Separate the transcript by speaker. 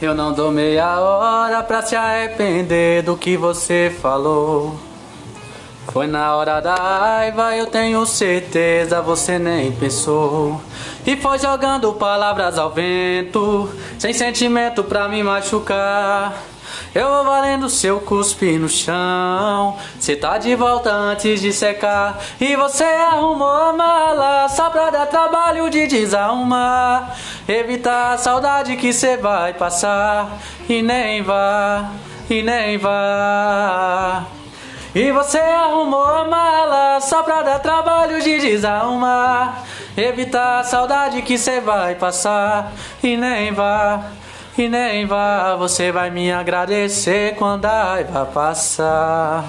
Speaker 1: Eu não dou meia hora pra se arrepender do que você falou. Foi na hora da raiva, eu tenho certeza, você nem pensou. E foi jogando palavras ao vento, sem sentimento pra me machucar. Eu vou valendo seu cuspe no chão. Cê tá de volta antes de secar. E você arrumou a só pra dar trabalho de desarrumar. Evitar a saudade que cê vai passar. E nem vá, e nem vá. E você arrumou a mala só pra dar trabalho de desarrumar. Evitar a saudade que cê vai passar. E nem vá. E nem vá, você vai me agradecer quando a raiva passar.